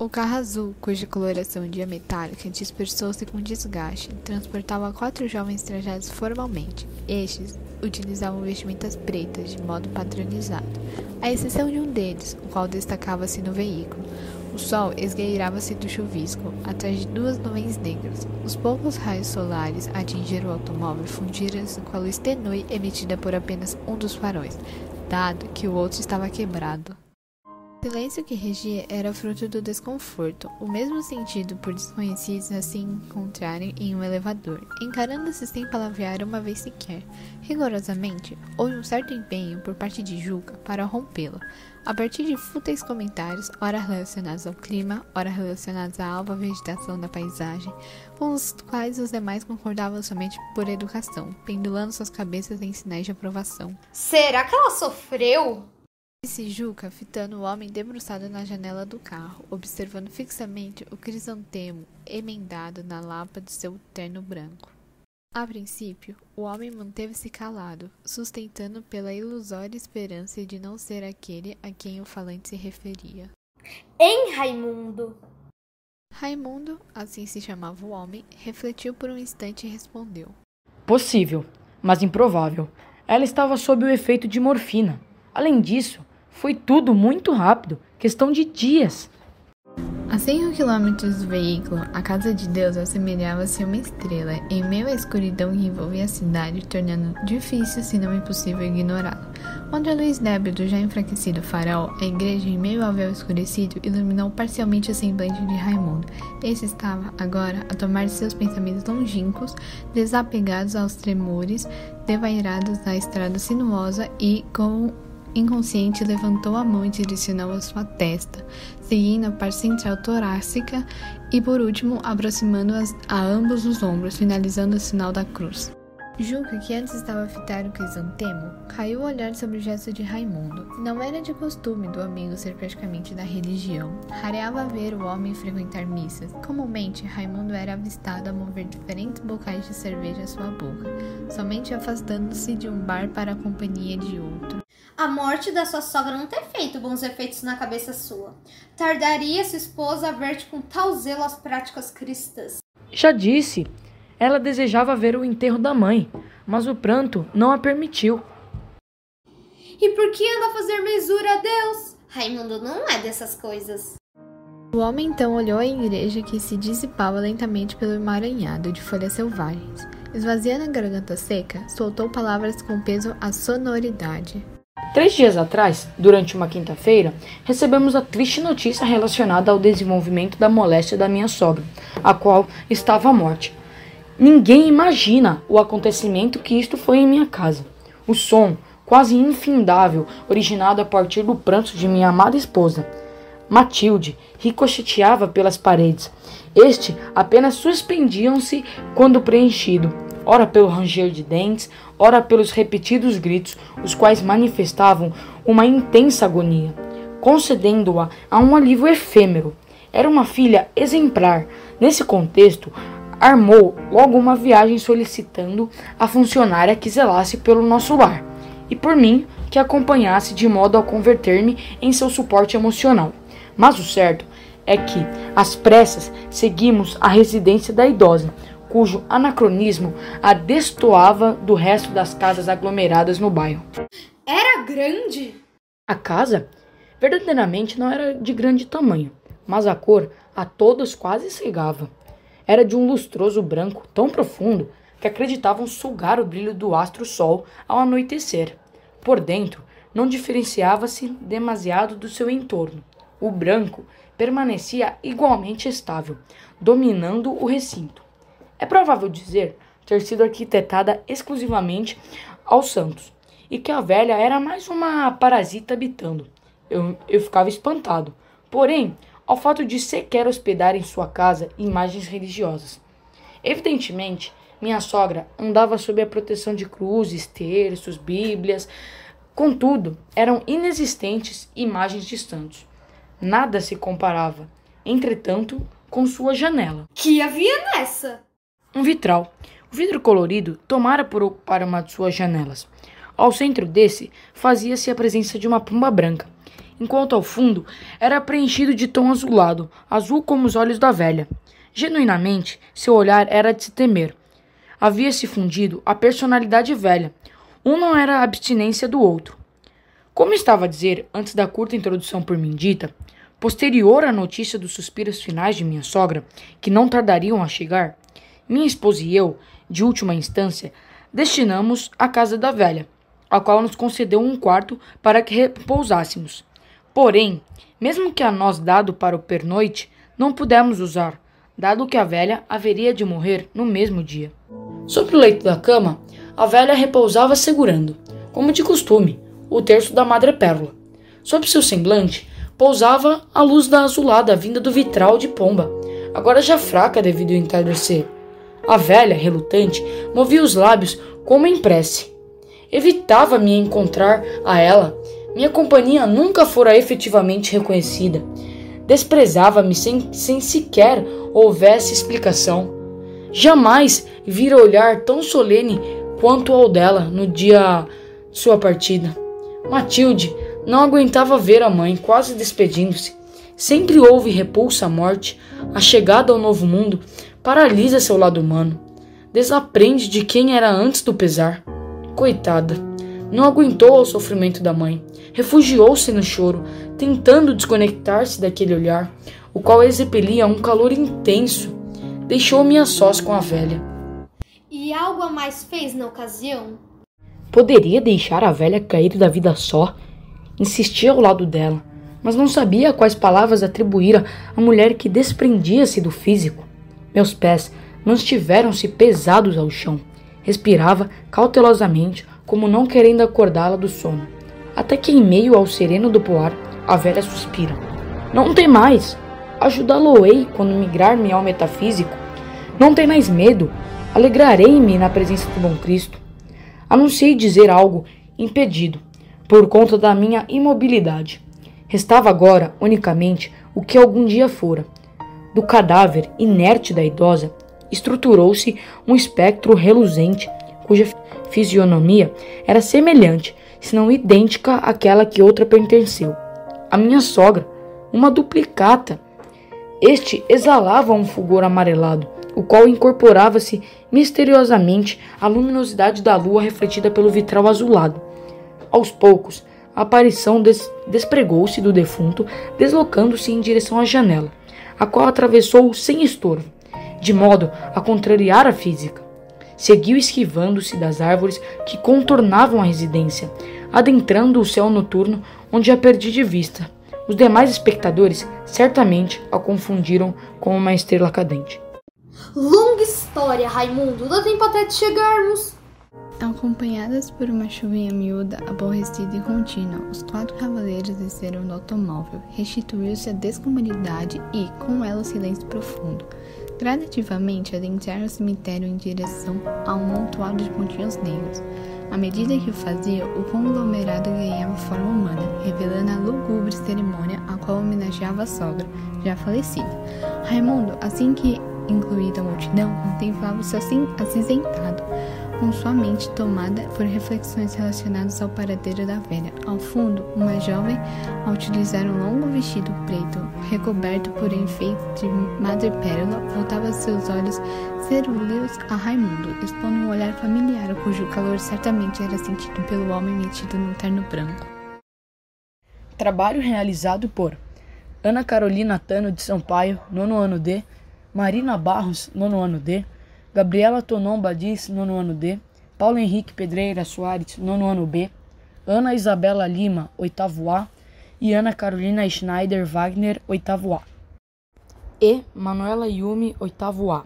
O carro azul, cuja coloração diametálica dispersou-se com desgaste, transportava quatro jovens trajados formalmente. Estes utilizavam vestimentas pretas de modo padronizado, à exceção de um deles, o qual destacava-se no veículo. O sol esgueirava-se do chuvisco, atrás de duas nuvens negras. Os poucos raios solares atingiram o automóvel fundiram-se com a luz tenue emitida por apenas um dos faróis, dado que o outro estava quebrado. O silêncio que regia era fruto do desconforto, o mesmo sentido por desconhecidos a se encontrarem em um elevador, encarando-se sem palavrear uma vez sequer. Rigorosamente, houve um certo empenho por parte de Juca para rompê-la, a partir de fúteis comentários, ora relacionados ao clima, ora relacionados à alva vegetação da paisagem, com os quais os demais concordavam somente por educação, pendulando suas cabeças em sinais de aprovação. Será que ela sofreu? Disse Juca, fitando o homem debruçado na janela do carro, observando fixamente o crisantemo emendado na lapa de seu terno branco. A princípio, o homem manteve-se calado, sustentando pela ilusória esperança de não ser aquele a quem o falante se referia. Em Raimundo! Raimundo, assim se chamava o homem, refletiu por um instante e respondeu: Possível, mas improvável. Ela estava sob o efeito de morfina. Além disso, foi tudo muito rápido, questão de dias. A 100 quilômetros do veículo, a casa de Deus assemelhava-se a uma estrela em meio à escuridão que envolvia a cidade, tornando difícil, se não impossível, ignorá-la. Onde a luz débil do já enfraquecido farol, a igreja, em meio ao véu escurecido, iluminou parcialmente o semblante de Raimundo. Esse estava, agora, a tomar seus pensamentos longínquos, desapegados aos tremores, devairados da estrada sinuosa e, com inconsciente levantou a mão e direcionou a sua testa, seguindo a parte central torácica e, por último, aproximando-as a ambos os ombros, finalizando o sinal da cruz. Juca, que antes estava fitado o crisantemo, caiu o olhar sobre o gesto de Raimundo. Não era de costume do amigo ser praticamente da religião. Rareava ver o homem frequentar missas. Comumente, Raimundo era avistado a mover diferentes bocais de cerveja à sua boca, somente afastando-se de um bar para a companhia de outro. A morte da sua sogra não ter feito bons efeitos na cabeça sua. Tardaria sua esposa a ver-te com tal zelo às práticas cristãs. Já disse, ela desejava ver o enterro da mãe, mas o pranto não a permitiu. E por que anda a fazer mesura a Deus? Raimundo não é dessas coisas. O homem então olhou a igreja que se dissipava lentamente pelo emaranhado de folhas selvagens. Esvaziando a garganta seca, soltou palavras com peso à sonoridade. Três dias atrás, durante uma quinta-feira, recebemos a triste notícia relacionada ao desenvolvimento da moléstia da minha sogra, a qual estava à morte. Ninguém imagina o acontecimento que isto foi em minha casa. O som, quase infindável, originado a partir do pranto de minha amada esposa. Matilde ricocheteava pelas paredes. Este apenas suspendiam-se quando preenchido, ora pelo ranger de dentes, ora pelos repetidos gritos, os quais manifestavam uma intensa agonia, concedendo-a a um alívio efêmero. Era uma filha exemplar. Nesse contexto, armou logo uma viagem solicitando a funcionária que zelasse pelo nosso lar e por mim que acompanhasse de modo a converter-me em seu suporte emocional. Mas o certo é que, às pressas, seguimos a residência da idosa, cujo anacronismo a destoava do resto das casas aglomeradas no bairro. Era grande? A casa verdadeiramente não era de grande tamanho, mas a cor a todos quase cegava. Era de um lustroso branco tão profundo que acreditavam sugar o brilho do astro-sol ao anoitecer. Por dentro, não diferenciava-se demasiado do seu entorno. O branco permanecia igualmente estável, dominando o recinto. É provável dizer ter sido arquitetada exclusivamente aos santos, e que a velha era mais uma parasita habitando. Eu, eu ficava espantado. Porém, ao fato de sequer hospedar em sua casa imagens religiosas. Evidentemente, minha sogra andava sob a proteção de cruzes, terços, bíblias, contudo, eram inexistentes imagens de santos. Nada se comparava, entretanto, com sua janela. Que havia nessa? Um vitral. O vidro colorido tomara por ocupar uma de suas janelas. Ao centro desse fazia-se a presença de uma pomba branca enquanto ao fundo era preenchido de tom azulado, azul como os olhos da velha. Genuinamente, seu olhar era de se temer. Havia se fundido a personalidade velha. Um não era a abstinência do outro. Como estava a dizer antes da curta introdução por mim dita, posterior à notícia dos suspiros finais de minha sogra, que não tardariam a chegar, minha esposa e eu, de última instância, destinamos à casa da velha, a qual nos concedeu um quarto para que repousássemos. Porém, mesmo que a nós dado para o pernoite, não pudemos usar, dado que a velha haveria de morrer no mesmo dia. Sobre o leito da cama, a velha repousava segurando, como de costume, o terço da madrepérola. Sob seu semblante, pousava a luz da azulada vinda do vitral de pomba, agora já fraca devido ao entardecer. A velha, relutante, movia os lábios como em prece. Evitava-me encontrar a ela. Minha companhia nunca fora efetivamente reconhecida. Desprezava-me sem, sem sequer houvesse explicação. Jamais vira olhar tão solene quanto ao dela no dia sua partida. Matilde não aguentava ver a mãe quase despedindo-se. Sempre houve repulsa à morte, a chegada ao novo mundo paralisa seu lado humano. Desaprende de quem era antes do pesar. Coitada, não aguentou o sofrimento da mãe. Refugiou-se no choro, tentando desconectar-se daquele olhar, o qual expelia um calor intenso. Deixou-me a sós com a velha. E algo a mais fez na ocasião? Poderia deixar a velha cair da vida só? Insistia ao lado dela, mas não sabia quais palavras atribuir à mulher que desprendia-se do físico. Meus pés mantiveram-se pesados ao chão. Respirava cautelosamente, como não querendo acordá-la do sono. Até que, em meio ao sereno do poar, a velha suspira. Não tem mais! Ajudá-lo-ei quando migrar me ao metafísico. Não tem mais medo. Alegrarei-me na presença do bom Cristo. Anunciei dizer algo impedido, por conta da minha imobilidade. Restava agora unicamente o que algum dia fora. Do cadáver inerte da idosa, estruturou-se um espectro reluzente, cuja fisionomia era semelhante, se não idêntica àquela que outra pertenceu. A minha sogra, uma duplicata. Este exalava um fulgor amarelado, o qual incorporava-se misteriosamente à luminosidade da lua refletida pelo vitral azulado. Aos poucos, a aparição des despregou-se do defunto, deslocando-se em direção à janela, a qual atravessou sem estorvo, de modo a contrariar a física. Seguiu esquivando-se das árvores que contornavam a residência, adentrando o céu noturno, onde a perdi de vista. Os demais espectadores certamente a confundiram com uma estrela cadente. Longa história, Raimundo. Dá tempo até de chegarmos. Acompanhadas por uma chuvinha miúda, aborrecida e contínua, os quatro cavaleiros desceram do automóvel, restituiu-se a descomunidade e, com ela, o silêncio profundo. Gradativamente adentraram o cemitério em direção a um montoado de pontinhos negros. À medida que o fazia, o conglomerado ganhava forma humana, revelando a lúgubre cerimônia a qual homenageava a sogra, já falecida. Raimundo, assim que incluída a multidão, contemplava-se assim acinzentado, com sua mente tomada por reflexões relacionadas ao paradeiro da velha. Ao fundo, uma jovem, ao utilizar um longo vestido preto, recoberto por enfeite de madrepérola, voltava seus olhos cerúleos a Raimundo, expondo um olhar familiar, cujo calor certamente era sentido pelo homem metido num terno branco. Trabalho realizado por Ana Carolina Tano de Sampaio, nono ano D, Marina Barros, nono ano D, Gabriela Tonon Badis, nono ano D, Paulo Henrique Pedreira Soares, nono ano B, Ana Isabela Lima, oitavo A, e Ana Carolina Schneider Wagner, oitavo A. E Manuela Yumi, oitavo A.